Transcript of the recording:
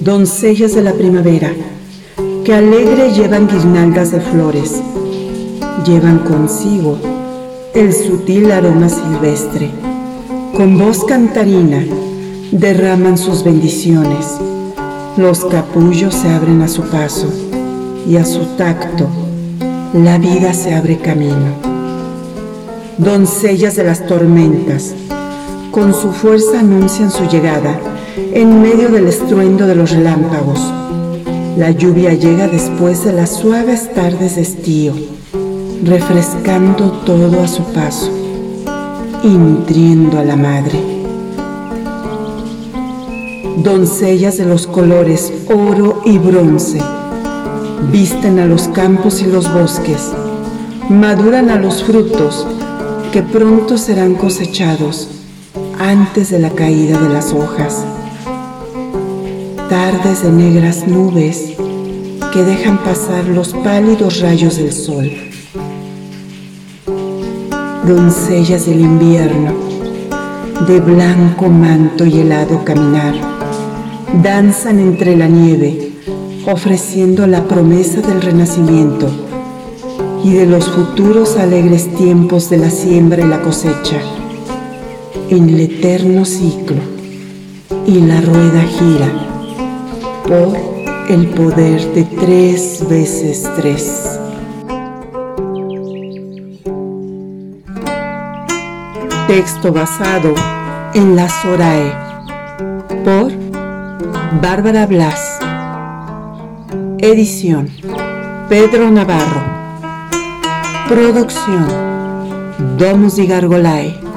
doncellas de la primavera, que alegre llevan guirnaldas de flores, llevan consigo el sutil aroma silvestre, con voz cantarina derraman sus bendiciones, los capullos se abren a su paso y a su tacto la vida se abre camino. Doncellas de las tormentas, con su fuerza anuncian su llegada en medio del estruendo de los relámpagos. La lluvia llega después de las suaves tardes de estío, refrescando todo a su paso y nutriendo a la madre. Doncellas de los colores oro y bronce, visten a los campos y los bosques, maduran a los frutos que pronto serán cosechados antes de la caída de las hojas tardes de negras nubes que dejan pasar los pálidos rayos del sol. Doncellas del invierno, de blanco manto y helado caminar, danzan entre la nieve, ofreciendo la promesa del renacimiento y de los futuros alegres tiempos de la siembra y la cosecha, en el eterno ciclo, y la rueda gira por el poder de tres veces tres. Texto basado en la Sorae por Bárbara Blas. Edición Pedro Navarro. Producción Domus y Gargolae.